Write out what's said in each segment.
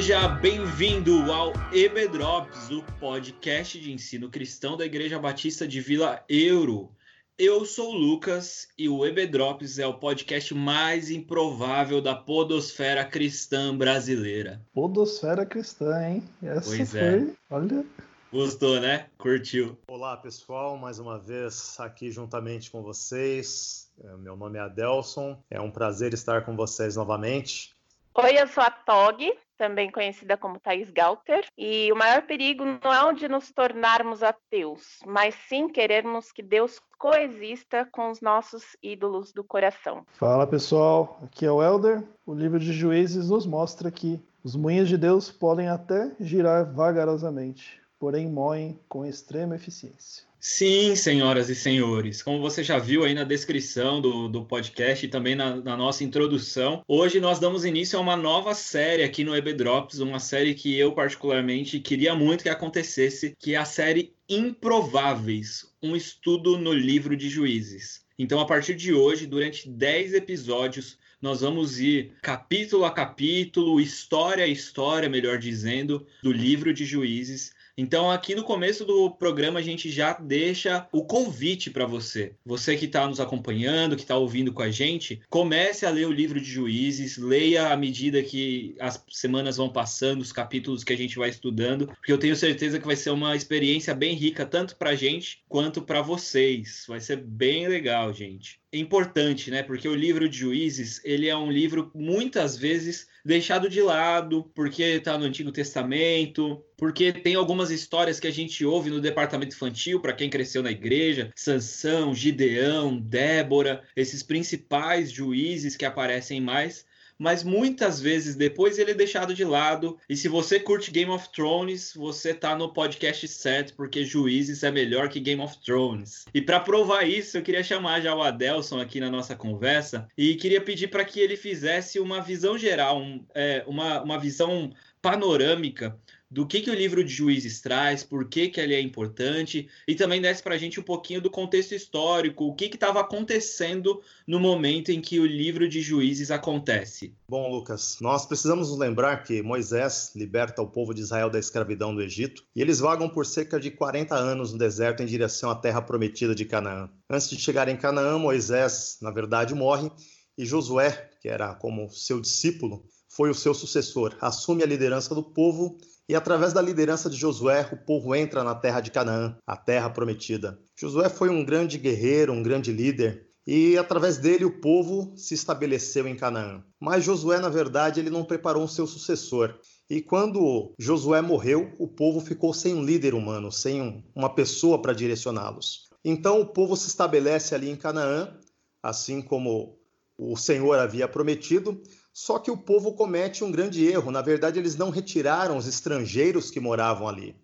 Seja bem-vindo ao EB Drops, o podcast de ensino cristão da Igreja Batista de Vila Euro. Eu sou o Lucas e o EB Drops é o podcast mais improvável da podosfera cristã brasileira. Podosfera cristã, hein? Essa pois é. foi, é. olha. Gostou, né? Curtiu. Olá, pessoal, mais uma vez aqui juntamente com vocês. É, meu nome é Adelson, é um prazer estar com vocês novamente. Oi, eu sou a Tog, também conhecida como Thais Galter, e o maior perigo não é onde nos tornarmos ateus, mas sim querermos que Deus coexista com os nossos ídolos do coração. Fala pessoal, aqui é o Elder. O livro de Juízes nos mostra que os moinhos de Deus podem até girar vagarosamente, porém moem com extrema eficiência. Sim, senhoras e senhores, como você já viu aí na descrição do, do podcast e também na, na, nossa introdução, hoje nós damos início a uma nova série aqui no EB Drops, uma série que eu particularmente queria muito que acontecesse, que é a série Improváveis, um estudo no livro de juízes. Então, a partir de hoje, durante 10 episódios, nós vamos ir capítulo a capítulo, história a história, melhor dizendo, do livro de juízes então, aqui no começo do programa, a gente já deixa o convite para você. Você que está nos acompanhando, que está ouvindo com a gente, comece a ler o livro de juízes, leia à medida que as semanas vão passando, os capítulos que a gente vai estudando, porque eu tenho certeza que vai ser uma experiência bem rica, tanto para a gente quanto para vocês. Vai ser bem legal, gente importante, né? Porque o livro de Juízes, ele é um livro muitas vezes deixado de lado, porque está no Antigo Testamento, porque tem algumas histórias que a gente ouve no departamento infantil, para quem cresceu na igreja, Sansão, Gideão, Débora, esses principais juízes que aparecem mais, mas muitas vezes depois ele é deixado de lado. E se você curte Game of Thrones, você tá no podcast certo, porque Juízes é melhor que Game of Thrones. E para provar isso, eu queria chamar já o Adelson aqui na nossa conversa e queria pedir para que ele fizesse uma visão geral, um, é, uma, uma visão panorâmica do que, que o livro de Juízes traz, por que, que ele é importante, e também desce para a gente um pouquinho do contexto histórico, o que estava acontecendo no momento em que o livro de Juízes acontece. Bom, Lucas, nós precisamos nos lembrar que Moisés liberta o povo de Israel da escravidão do Egito, e eles vagam por cerca de 40 anos no deserto em direção à terra prometida de Canaã. Antes de chegar em Canaã, Moisés, na verdade, morre, e Josué, que era como seu discípulo, foi o seu sucessor, assume a liderança do povo e através da liderança de Josué, o povo entra na terra de Canaã, a terra prometida. Josué foi um grande guerreiro, um grande líder, e através dele o povo se estabeleceu em Canaã. Mas Josué, na verdade, ele não preparou um seu sucessor. E quando Josué morreu, o povo ficou sem um líder humano, sem um, uma pessoa para direcioná-los. Então o povo se estabelece ali em Canaã, assim como o Senhor havia prometido, só que o povo comete um grande erro. Na verdade, eles não retiraram os estrangeiros que moravam ali.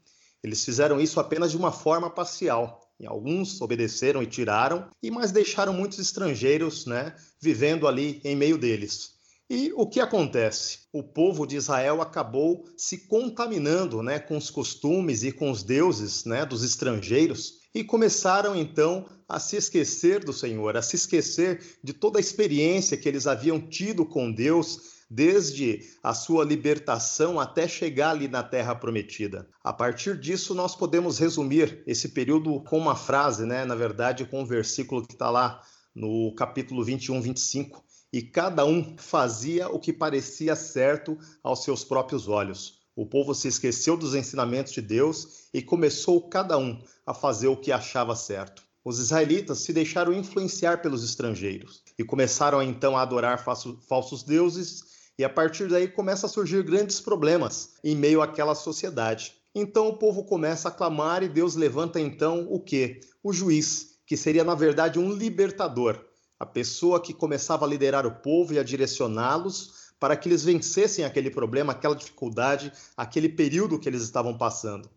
Eles fizeram isso apenas de uma forma parcial. E alguns obedeceram e tiraram, e mas deixaram muitos estrangeiros, né, vivendo ali em meio deles. E o que acontece? O povo de Israel acabou se contaminando, né, com os costumes e com os deuses, né, dos estrangeiros, e começaram então a se esquecer do Senhor, a se esquecer de toda a experiência que eles haviam tido com Deus desde a sua libertação até chegar ali na terra prometida. A partir disso, nós podemos resumir esse período com uma frase, né? Na verdade, com um versículo que está lá no capítulo 21, 25. E cada um fazia o que parecia certo aos seus próprios olhos o povo se esqueceu dos ensinamentos de Deus e começou cada um a fazer o que achava certo. Os israelitas se deixaram influenciar pelos estrangeiros e começaram então a adorar falsos deuses, e a partir daí começa a surgir grandes problemas em meio àquela sociedade. Então o povo começa a clamar e Deus levanta então o que? O juiz, que seria na verdade um libertador, a pessoa que começava a liderar o povo e a direcioná-los para que eles vencessem aquele problema, aquela dificuldade, aquele período que eles estavam passando.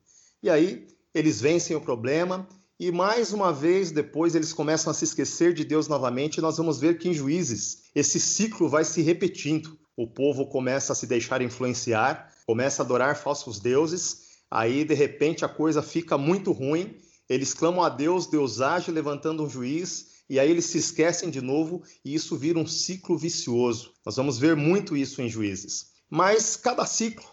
E aí eles vencem o problema e mais uma vez depois eles começam a se esquecer de Deus novamente e nós vamos ver que em Juízes esse ciclo vai se repetindo. O povo começa a se deixar influenciar, começa a adorar falsos deuses, aí de repente a coisa fica muito ruim, eles clamam a Deus, Deus age levantando um juiz e aí eles se esquecem de novo e isso vira um ciclo vicioso. Nós vamos ver muito isso em Juízes. Mas cada ciclo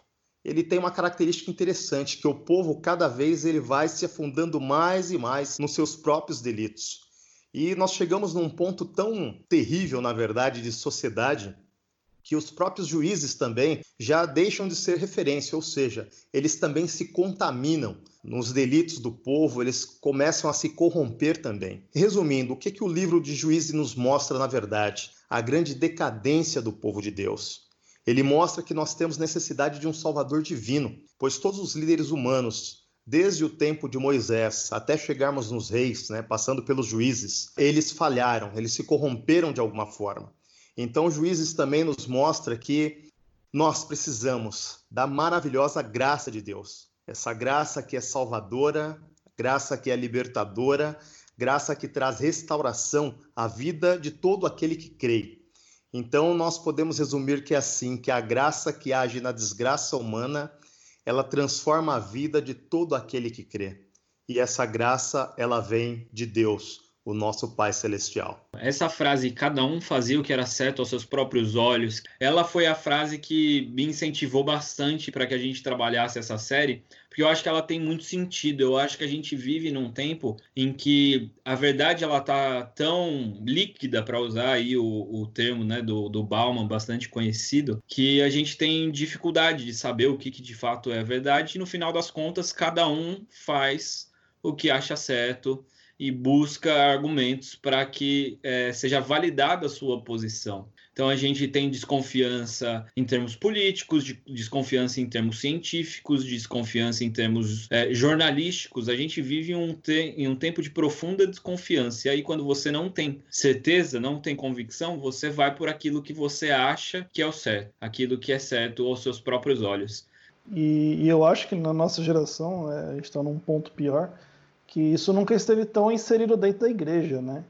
ele tem uma característica interessante, que o povo cada vez ele vai se afundando mais e mais nos seus próprios delitos. E nós chegamos num ponto tão terrível, na verdade, de sociedade, que os próprios juízes também já deixam de ser referência, ou seja, eles também se contaminam nos delitos do povo, eles começam a se corromper também. Resumindo, o que, que o livro de Juízes nos mostra na verdade? A grande decadência do povo de Deus. Ele mostra que nós temos necessidade de um Salvador divino, pois todos os líderes humanos, desde o tempo de Moisés até chegarmos nos reis, né, passando pelos juízes, eles falharam, eles se corromperam de alguma forma. Então, Juízes também nos mostra que nós precisamos da maravilhosa graça de Deus, essa graça que é salvadora, graça que é libertadora, graça que traz restauração à vida de todo aquele que crê. Então, nós podemos resumir que é assim, que a graça que age na desgraça humana, ela transforma a vida de todo aquele que crê. E essa graça, ela vem de Deus, o nosso Pai Celestial. Essa frase, cada um fazia o que era certo aos seus próprios olhos, ela foi a frase que me incentivou bastante para que a gente trabalhasse essa série, porque eu acho que ela tem muito sentido. Eu acho que a gente vive num tempo em que a verdade ela tá tão líquida, para usar aí o, o termo né, do, do Bauman, bastante conhecido, que a gente tem dificuldade de saber o que, que de fato é verdade, e no final das contas, cada um faz o que acha certo e busca argumentos para que é, seja validada a sua posição. Então a gente tem desconfiança em termos políticos, desconfiança em termos científicos, desconfiança em termos é, jornalísticos. A gente vive um te em um tempo de profunda desconfiança. E aí, quando você não tem certeza, não tem convicção, você vai por aquilo que você acha que é o certo, aquilo que é certo aos seus próprios olhos. E, e eu acho que na nossa geração é, está num ponto pior que isso nunca esteve tão inserido dentro da igreja, né?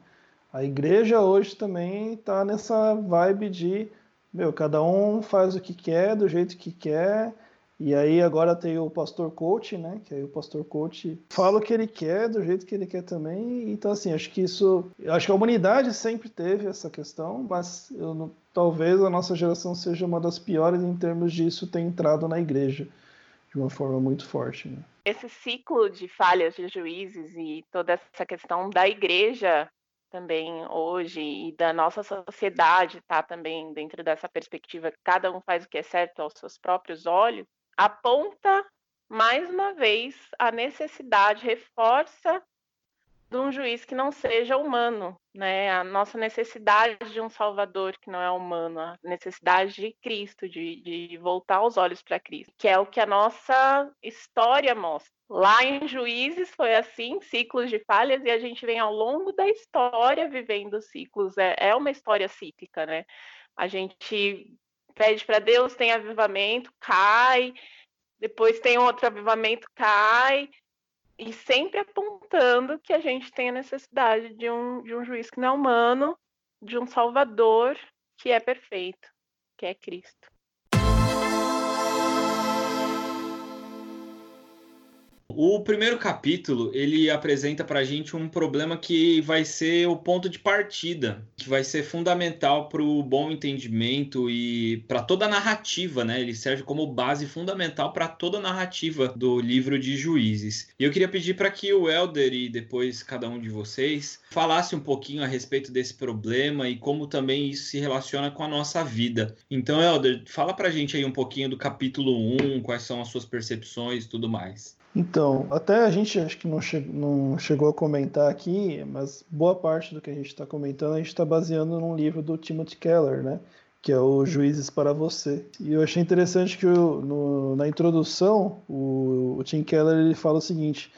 A igreja hoje também está nessa vibe de, meu, cada um faz o que quer, do jeito que quer, e aí agora tem o pastor coach, né? Que aí o pastor coach fala o que ele quer, do jeito que ele quer também. Então, assim, acho que isso. Acho que a humanidade sempre teve essa questão, mas eu, talvez a nossa geração seja uma das piores em termos disso ter entrado na igreja de uma forma muito forte. Né? Esse ciclo de falhas de juízes e toda essa questão da igreja também hoje e da nossa sociedade tá também dentro dessa perspectiva cada um faz o que é certo aos seus próprios olhos aponta mais uma vez a necessidade reforça de um juiz que não seja humano, né? A nossa necessidade de um Salvador que não é humano, a necessidade de Cristo, de, de voltar os olhos para Cristo, que é o que a nossa história mostra. Lá em Juízes foi assim, ciclos de falhas, e a gente vem ao longo da história vivendo ciclos. É, é uma história cíclica, né? A gente pede para Deus, tem avivamento, cai, depois tem outro avivamento, cai, e sempre apontando que a gente tem a necessidade de um, de um juiz que não é humano, de um salvador que é perfeito, que é Cristo. O primeiro capítulo ele apresenta para a gente um problema que vai ser o ponto de partida, que vai ser fundamental para o bom entendimento e para toda a narrativa, né? Ele serve como base fundamental para toda a narrativa do livro de Juízes. E eu queria pedir para que o Elder e depois cada um de vocês falasse um pouquinho a respeito desse problema e como também isso se relaciona com a nossa vida. Então, Elder, fala para a gente aí um pouquinho do capítulo 1, quais são as suas percepções e tudo mais. Então, até a gente acho que não, che não chegou a comentar aqui, mas boa parte do que a gente está comentando a gente está baseando num livro do Timothy Keller, né? Que é o Juízes para Você. E eu achei interessante que o, no, na introdução o, o, Tim Keller ele fala o seguinte,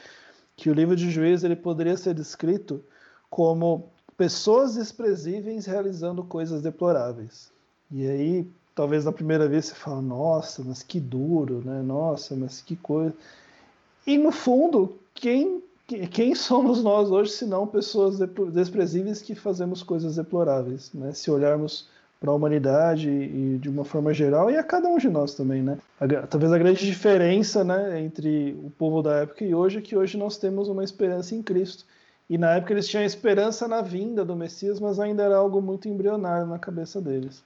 que o livro de Juízes ele poderia ser descrito como pessoas desprezíveis realizando coisas deploráveis. E aí, talvez na primeira vez você fala, nossa, mas que duro, né? Nossa, mas que coisa. E no fundo, quem, quem somos nós hoje, se não pessoas desprezíveis que fazemos coisas deploráveis, né? Se olharmos para a humanidade e de uma forma geral e a cada um de nós também, né? Talvez a grande diferença, né, entre o povo da época e hoje é que hoje nós temos uma esperança em Cristo. E na época eles tinham esperança na vinda do Messias, mas ainda era algo muito embrionário na cabeça deles.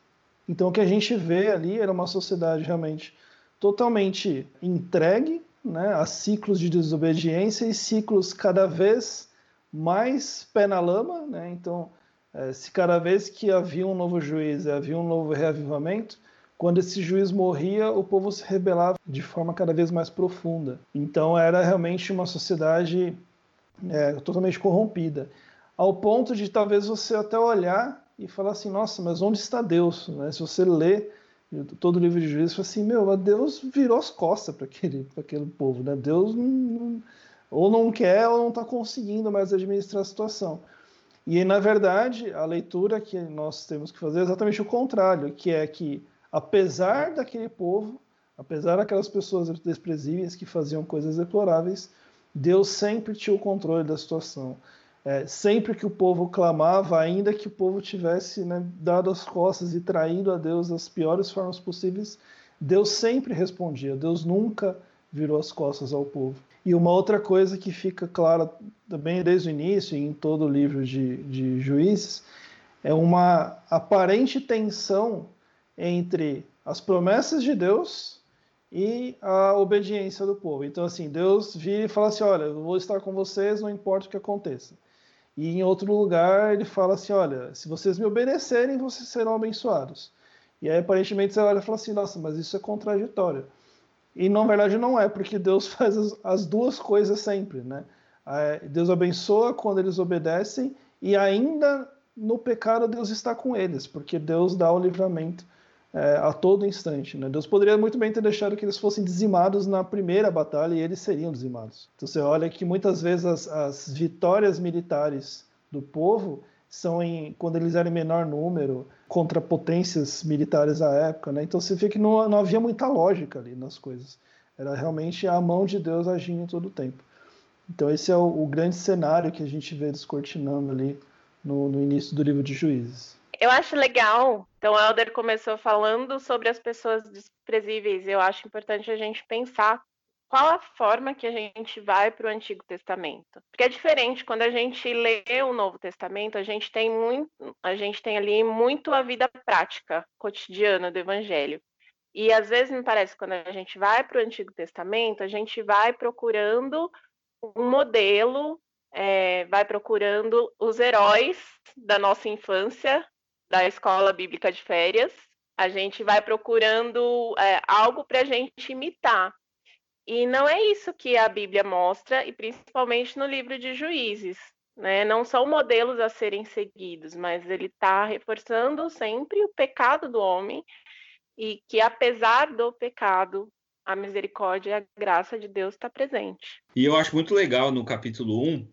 Então o que a gente vê ali era uma sociedade realmente totalmente entregue né, a ciclos de desobediência e ciclos cada vez mais pé na lama. Né? Então, é, se cada vez que havia um novo juiz, havia um novo reavivamento, quando esse juiz morria, o povo se rebelava de forma cada vez mais profunda. Então, era realmente uma sociedade é, totalmente corrompida, ao ponto de talvez você até olhar e falar assim: nossa, mas onde está Deus? Né? Se você lê todo o livro de juízes, fala assim: meu, Deus virou as costas para aquele, aquele povo, né? Deus não, não, ou não quer ou não está conseguindo mais administrar a situação. E na verdade, a leitura que nós temos que fazer é exatamente o contrário, que é que apesar daquele povo, apesar daquelas pessoas desprezíveis que faziam coisas deploráveis, Deus sempre tinha o controle da situação. É, sempre que o povo clamava, ainda que o povo tivesse né, dado as costas e traído a Deus das piores formas possíveis, Deus sempre respondia. Deus nunca virou as costas ao povo. E uma outra coisa que fica clara também desde o início, em todo o livro de, de Juízes, é uma aparente tensão entre as promessas de Deus e a obediência do povo. Então, assim, Deus vira e fala assim: Olha, eu vou estar com vocês, não importa o que aconteça. E em outro lugar ele fala assim: olha, se vocês me obedecerem, vocês serão abençoados. E aí aparentemente você olha e fala assim: nossa, mas isso é contraditório. E na verdade não é, porque Deus faz as, as duas coisas sempre, né? Deus abençoa quando eles obedecem e ainda no pecado Deus está com eles, porque Deus dá o livramento é, a todo instante. Né? Deus poderia muito bem ter deixado que eles fossem dizimados na primeira batalha e eles seriam dizimados. Então você olha que muitas vezes as, as vitórias militares do povo são em, quando eles eram em menor número, contra potências militares à época. Né? Então você vê que não, não havia muita lógica ali nas coisas. Era realmente a mão de Deus agindo todo o tempo. Então esse é o, o grande cenário que a gente vê descortinando ali no, no início do livro de Juízes. Eu acho legal. Então, o Helder começou falando sobre as pessoas desprezíveis. Eu acho importante a gente pensar qual a forma que a gente vai para o Antigo Testamento. Porque é diferente quando a gente lê o Novo Testamento, a gente tem muito, a gente tem ali muito a vida prática, cotidiana do Evangelho. E às vezes me parece que quando a gente vai para o Antigo Testamento, a gente vai procurando um modelo, é, vai procurando os heróis da nossa infância, da escola bíblica de férias, a gente vai procurando é, algo para a gente imitar. E não é isso que a Bíblia mostra, e principalmente no livro de Juízes. Né? Não são modelos a serem seguidos, mas ele está reforçando sempre o pecado do homem e que, apesar do pecado, a misericórdia e a graça de Deus está presente. E eu acho muito legal no capítulo 1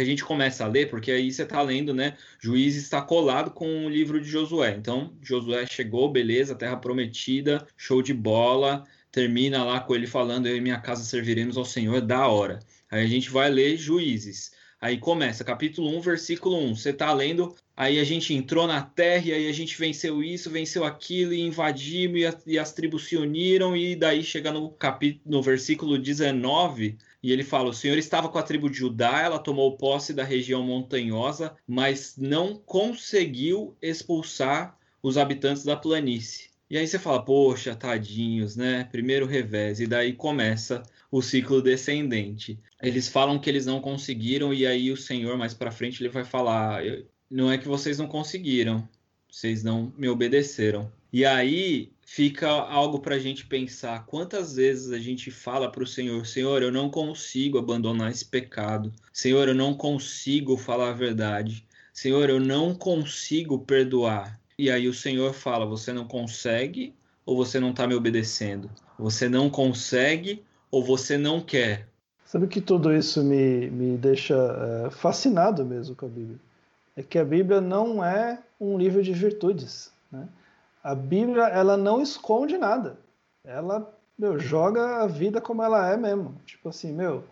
a gente começa a ler, porque aí você está lendo, né? Juiz está colado com o livro de Josué. Então, Josué chegou, beleza, terra prometida, show de bola. Termina lá com ele falando: Eu e minha casa serviremos ao Senhor, da hora. Aí a gente vai ler Juízes. Aí começa, capítulo 1, versículo 1. Você está lendo, aí a gente entrou na terra, e aí a gente venceu isso, venceu aquilo, e invadimos, e, a, e as tribos se uniram, e daí chega no, capítulo, no versículo 19, e ele fala: O Senhor estava com a tribo de Judá, ela tomou posse da região montanhosa, mas não conseguiu expulsar os habitantes da planície. E aí você fala: Poxa, tadinhos, né? Primeiro revés, e daí começa o ciclo descendente. Eles falam que eles não conseguiram, e aí o Senhor, mais para frente, ele vai falar: Não é que vocês não conseguiram, vocês não me obedeceram. E aí fica algo para a gente pensar. Quantas vezes a gente fala para o Senhor: Senhor, eu não consigo abandonar esse pecado. Senhor, eu não consigo falar a verdade. Senhor, eu não consigo perdoar. E aí o Senhor fala: Você não consegue ou você não está me obedecendo? Você não consegue ou você não quer? Sabe que tudo isso me, me deixa é, fascinado mesmo com a Bíblia? É que a Bíblia não é um livro de virtudes. Né? a Bíblia ela não esconde nada. Ela meu, joga a vida como ela é mesmo. Tipo assim, meu,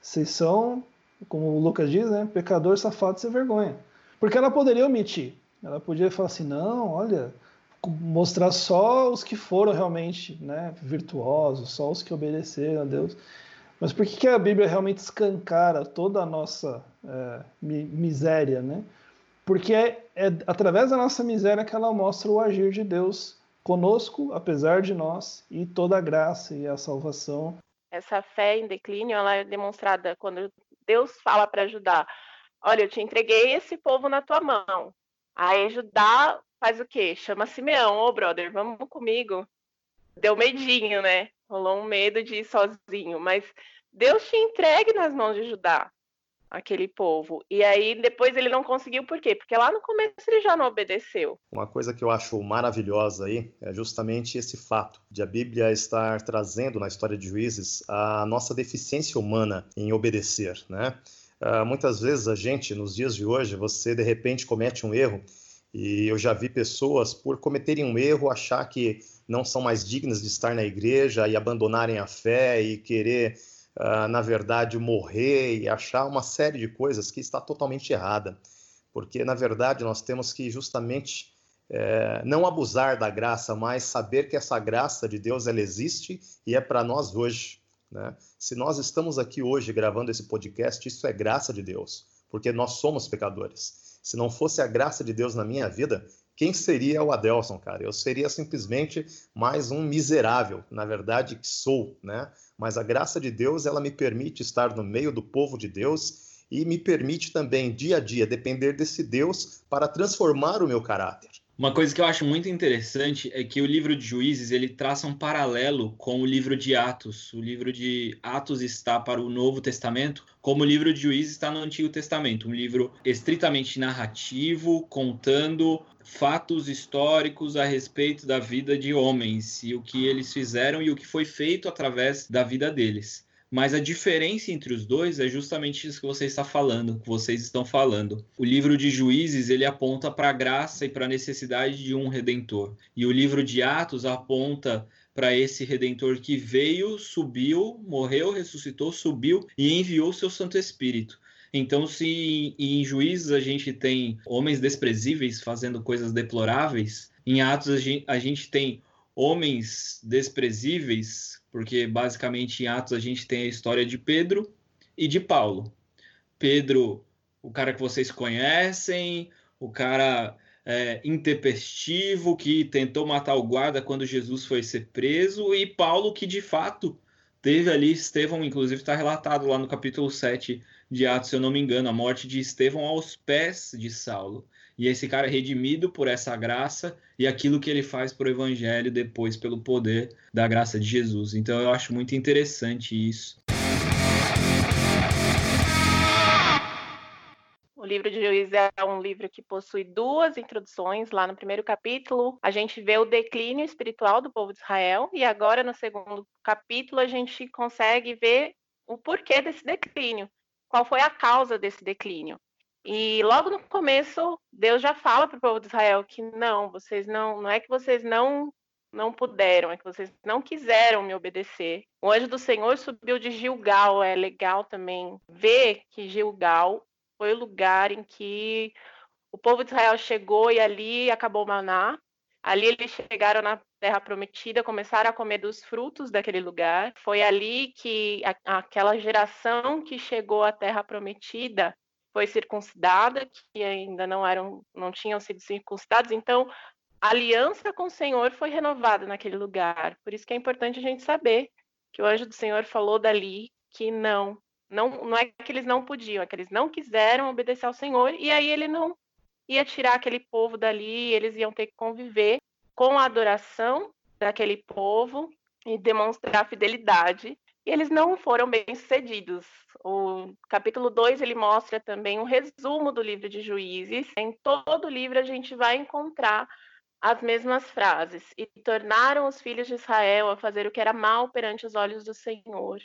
vocês são, como o Lucas diz, né? Pecador, safado, sem vergonha. Porque ela poderia omitir. Ela podia falar assim, não, olha, mostrar só os que foram realmente né, virtuosos, só os que obedeceram a Deus. Mas por que, que a Bíblia realmente escancara toda a nossa é, miséria, né? Porque é, é através da nossa miséria que ela mostra o agir de Deus conosco, apesar de nós, e toda a graça e a salvação. Essa fé em declínio, ela é demonstrada quando Deus fala para Judá: Olha, eu te entreguei esse povo na tua mão. Aí Judá faz o quê? Chama Simeão, ô oh, brother, vamos comigo. Deu medinho, né? Rolou um medo de ir sozinho, mas Deus te entregue nas mãos de Judá aquele povo. E aí depois ele não conseguiu por quê? Porque lá no começo ele já não obedeceu. Uma coisa que eu acho maravilhosa aí é justamente esse fato de a Bíblia estar trazendo na história de Juízes a nossa deficiência humana em obedecer, né? Uh, muitas vezes a gente, nos dias de hoje, você de repente comete um erro e eu já vi pessoas, por cometerem um erro, achar que não são mais dignas de estar na igreja e abandonarem a fé e querer uh, na verdade, morrer e achar uma série de coisas que está totalmente errada. Porque, na verdade, nós temos que justamente é, não abusar da graça, mas saber que essa graça de Deus ela existe e é para nós hoje. Né? Se nós estamos aqui hoje gravando esse podcast, isso é graça de Deus, porque nós somos pecadores. Se não fosse a graça de Deus na minha vida, quem seria o Adelson, cara? Eu seria simplesmente mais um miserável, na verdade, que sou, né? Mas a graça de Deus, ela me permite estar no meio do povo de Deus e me permite também, dia a dia, depender desse Deus para transformar o meu caráter. Uma coisa que eu acho muito interessante é que o livro de Juízes ele traça um paralelo com o livro de Atos. O livro de Atos está para o Novo Testamento, como o livro de Juízes está no Antigo Testamento, um livro estritamente narrativo, contando fatos históricos a respeito da vida de homens e o que eles fizeram e o que foi feito através da vida deles. Mas a diferença entre os dois é justamente isso que você está falando, que vocês estão falando. O livro de Juízes ele aponta para a graça e para a necessidade de um redentor, e o livro de Atos aponta para esse redentor que veio, subiu, morreu, ressuscitou, subiu e enviou seu Santo Espírito. Então, se em Juízes a gente tem homens desprezíveis fazendo coisas deploráveis, em Atos a gente, a gente tem homens desprezíveis, porque basicamente em Atos a gente tem a história de Pedro e de Paulo. Pedro, o cara que vocês conhecem, o cara é, intempestivo que tentou matar o guarda quando Jesus foi ser preso, e Paulo que de fato teve ali, Estevão, inclusive está relatado lá no capítulo 7 de Atos, se eu não me engano, a morte de Estevão aos pés de Saulo e esse cara é redimido por essa graça e aquilo que ele faz para o evangelho depois pelo poder da graça de Jesus. Então eu acho muito interessante isso. O livro de Juízes é um livro que possui duas introduções. Lá no primeiro capítulo, a gente vê o declínio espiritual do povo de Israel, e agora no segundo capítulo, a gente consegue ver o porquê desse declínio, qual foi a causa desse declínio. E logo no começo, Deus já fala para o povo de Israel que não, vocês não, não é que vocês não não puderam, é que vocês não quiseram me obedecer. O anjo do Senhor subiu de Gilgal, é legal também ver que Gilgal foi o lugar em que o povo de Israel chegou e ali acabou maná. Ali eles chegaram na terra prometida, começaram a comer dos frutos daquele lugar. Foi ali que a, aquela geração que chegou à terra prometida foi circuncidada, que ainda não eram, não tinham sido circuncidados. Então, a aliança com o Senhor foi renovada naquele lugar. Por isso que é importante a gente saber que o anjo do Senhor falou dali que não, não, não é que eles não podiam, é que eles não quiseram obedecer ao Senhor e aí ele não ia tirar aquele povo dali, eles iam ter que conviver com a adoração daquele povo e demonstrar fidelidade e eles não foram bem sucedidos. O capítulo 2 ele mostra também um resumo do livro de Juízes. Em todo o livro a gente vai encontrar as mesmas frases. E tornaram os filhos de Israel a fazer o que era mal perante os olhos do Senhor.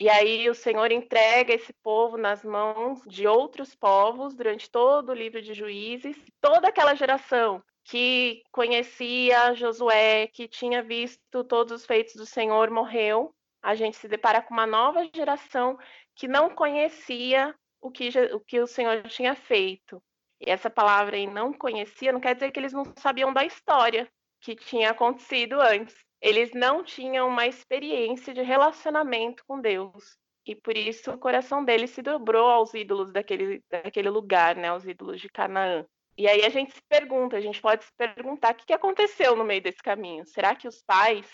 E aí o Senhor entrega esse povo nas mãos de outros povos durante todo o livro de Juízes. Toda aquela geração que conhecia Josué, que tinha visto todos os feitos do Senhor, morreu a gente se depara com uma nova geração que não conhecia o que, o que o Senhor tinha feito. E essa palavra aí, não conhecia, não quer dizer que eles não sabiam da história que tinha acontecido antes. Eles não tinham uma experiência de relacionamento com Deus. E por isso o coração deles se dobrou aos ídolos daquele, daquele lugar, né, aos ídolos de Canaã. E aí a gente se pergunta, a gente pode se perguntar o que aconteceu no meio desse caminho. Será que os pais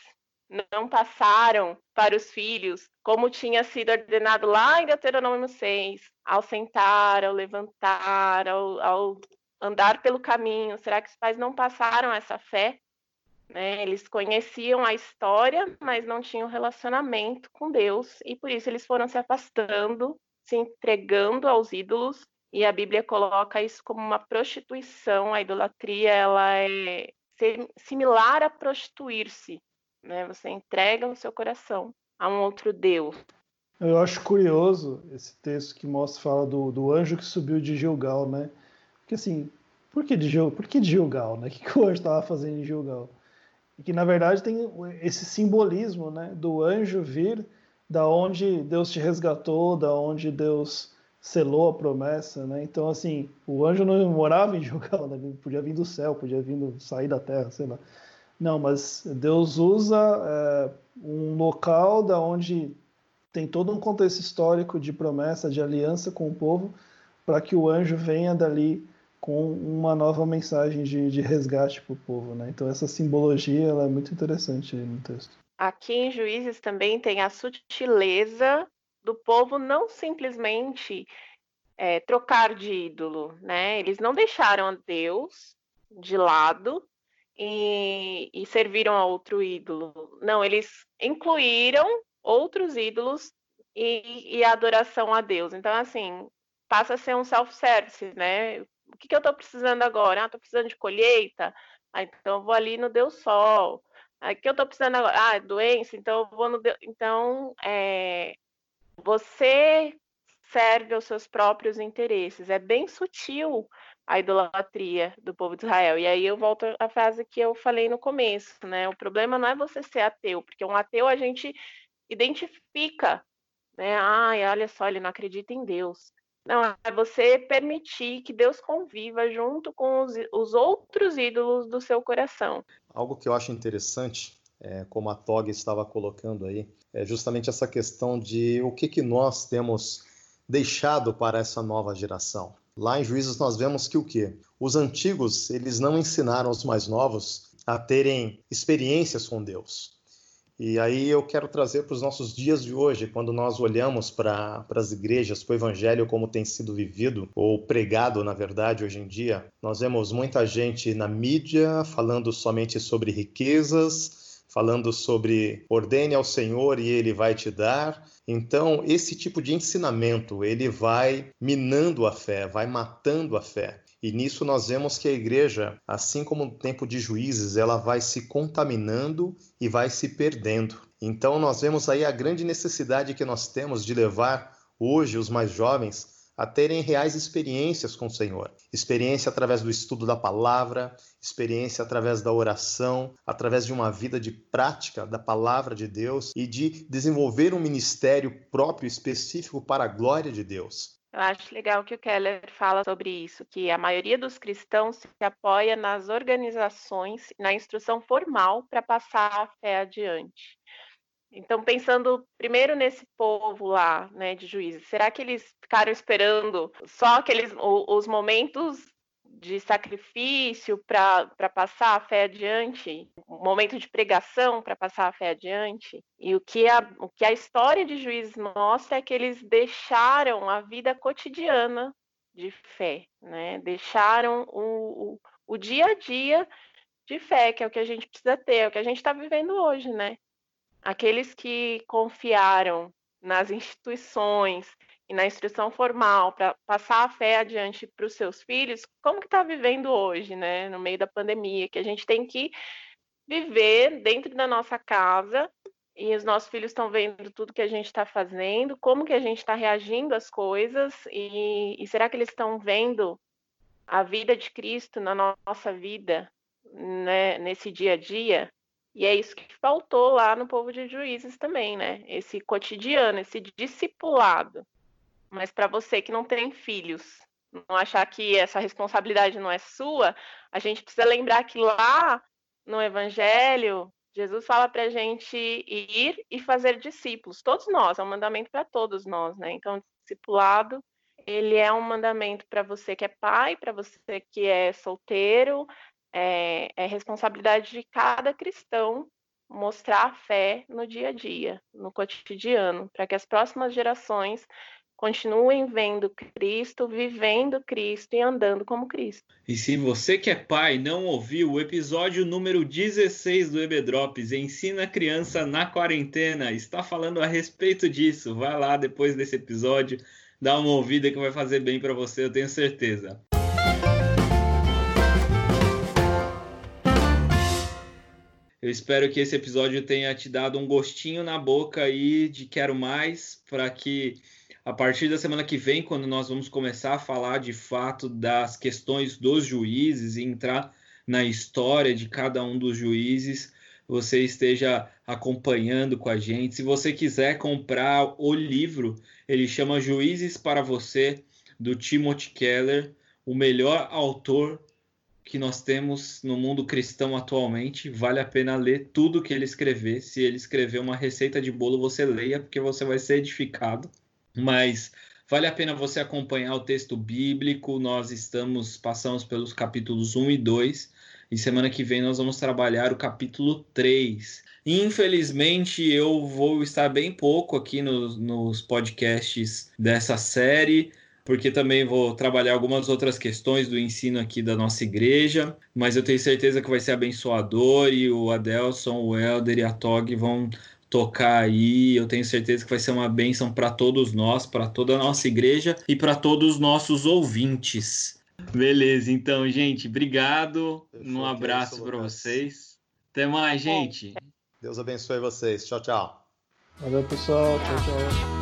não passaram para os filhos como tinha sido ordenado lá em Deuteronômio 6, ao sentar, ao levantar, ao, ao andar pelo caminho? Será que os pais não passaram essa fé? Né? Eles conheciam a história, mas não tinham relacionamento com Deus, e por isso eles foram se afastando, se entregando aos ídolos e a Bíblia coloca isso como uma prostituição. A idolatria ela é similar a prostituir-se, né? Você entrega o seu coração a um outro Deus. Eu acho curioso esse texto que mostra fala do, do anjo que subiu de Gilgal, né? Porque assim, por que de, Gil, por que de Gilgal, né? O que, que o anjo estava fazendo em Gilgal? E que na verdade tem esse simbolismo, né? Do anjo vir da onde Deus te resgatou, da onde Deus selou a promessa, né? Então, assim, o anjo não morava em Gilgal, né? podia vir do céu, podia vir do, sair da terra, sei lá. Não, mas Deus usa é, um local da onde tem todo um contexto histórico de promessa, de aliança com o povo, para que o anjo venha dali com uma nova mensagem de, de resgate para o povo, né? Então essa simbologia ela é muito interessante no texto. Aqui em Juízes também tem a sutileza do povo não simplesmente é, trocar de ídolo, né? Eles não deixaram a Deus de lado e, e serviram a outro ídolo. Não, eles incluíram outros ídolos e, e a adoração a Deus. Então, assim, passa a ser um self-service, né? O que, que eu estou precisando agora? Ah, estou precisando de colheita? Ah, então eu vou ali no Deus Sol. Ah, que eu estou precisando agora? Ah, é doença? Então eu vou no Deus... Então, é, você serve aos seus próprios interesses. É bem sutil a idolatria do povo de Israel. E aí eu volto à frase que eu falei no começo, né? O problema não é você ser ateu, porque um ateu a gente identifica, né? Ai, olha só, ele não acredita em Deus. Não, é você permitir que Deus conviva junto com os, os outros ídolos do seu coração. Algo que eu acho interessante é, como a Tog estava colocando aí, é justamente essa questão de o que, que nós temos deixado para essa nova geração. Lá em Juízes nós vemos que o que? Os antigos, eles não ensinaram os mais novos a terem experiências com Deus. E aí eu quero trazer para os nossos dias de hoje, quando nós olhamos para as igrejas, para o evangelho como tem sido vivido, ou pregado, na verdade, hoje em dia, nós vemos muita gente na mídia falando somente sobre riquezas, falando sobre ordene ao Senhor e ele vai te dar. Então, esse tipo de ensinamento, ele vai minando a fé, vai matando a fé. E nisso nós vemos que a igreja, assim como no tempo de juízes, ela vai se contaminando e vai se perdendo. Então nós vemos aí a grande necessidade que nós temos de levar hoje os mais jovens a terem reais experiências com o Senhor. Experiência através do estudo da palavra, experiência através da oração, através de uma vida de prática da palavra de Deus e de desenvolver um ministério próprio específico para a glória de Deus. Eu acho legal que o Keller fala sobre isso, que a maioria dos cristãos se apoia nas organizações, na instrução formal para passar a fé adiante. Então, pensando primeiro nesse povo lá, né, de juízes, será que eles ficaram esperando só aqueles os momentos de sacrifício para passar a fé adiante, um momento de pregação para passar a fé adiante? E o que, a, o que a história de juízes mostra é que eles deixaram a vida cotidiana de fé, né? Deixaram o, o, o dia a dia de fé, que é o que a gente precisa ter, é o que a gente está vivendo hoje, né? Aqueles que confiaram nas instituições e na instrução formal para passar a fé adiante para os seus filhos, como que está vivendo hoje, né, no meio da pandemia, que a gente tem que viver dentro da nossa casa e os nossos filhos estão vendo tudo que a gente está fazendo, como que a gente está reagindo às coisas e, e será que eles estão vendo a vida de Cristo na nossa vida, né, nesse dia a dia? E é isso que faltou lá no povo de juízes também, né? Esse cotidiano, esse discipulado. Mas para você que não tem filhos, não achar que essa responsabilidade não é sua, a gente precisa lembrar que lá no Evangelho, Jesus fala para a gente ir e fazer discípulos, todos nós, é um mandamento para todos nós, né? Então, discipulado ele é um mandamento para você que é pai, para você que é solteiro, é, é responsabilidade de cada cristão mostrar a fé no dia a dia, no cotidiano, para que as próximas gerações continuem vendo Cristo, vivendo Cristo e andando como Cristo. E se você que é pai não ouviu o episódio número 16 do EBDrops, Ensina a Criança na Quarentena, está falando a respeito disso. Vai lá depois desse episódio, dá uma ouvida que vai fazer bem para você, eu tenho certeza. Eu espero que esse episódio tenha te dado um gostinho na boca aí de quero mais, para que a partir da semana que vem, quando nós vamos começar a falar de fato das questões dos juízes e entrar na história de cada um dos juízes, você esteja acompanhando com a gente. Se você quiser comprar o livro, ele chama Juízes para Você, do Timothy Keller, o melhor autor que nós temos no mundo cristão atualmente. Vale a pena ler tudo que ele escrever. Se ele escrever uma receita de bolo, você leia, porque você vai ser edificado mas vale a pena você acompanhar o texto bíblico. Nós estamos passamos pelos capítulos 1 e 2 e semana que vem nós vamos trabalhar o capítulo 3. Infelizmente, eu vou estar bem pouco aqui no, nos podcasts dessa série, porque também vou trabalhar algumas outras questões do ensino aqui da nossa igreja, mas eu tenho certeza que vai ser abençoador e o Adelson, o Helder e a Tog vão tocar aí. Eu tenho certeza que vai ser uma bênção para todos nós, para toda a nossa igreja e para todos os nossos ouvintes. Beleza, então, gente, obrigado. Um abraço para vocês. Até mais, gente. Deus abençoe vocês. Tchau, tchau. Valeu, pessoal. Tchau, tchau.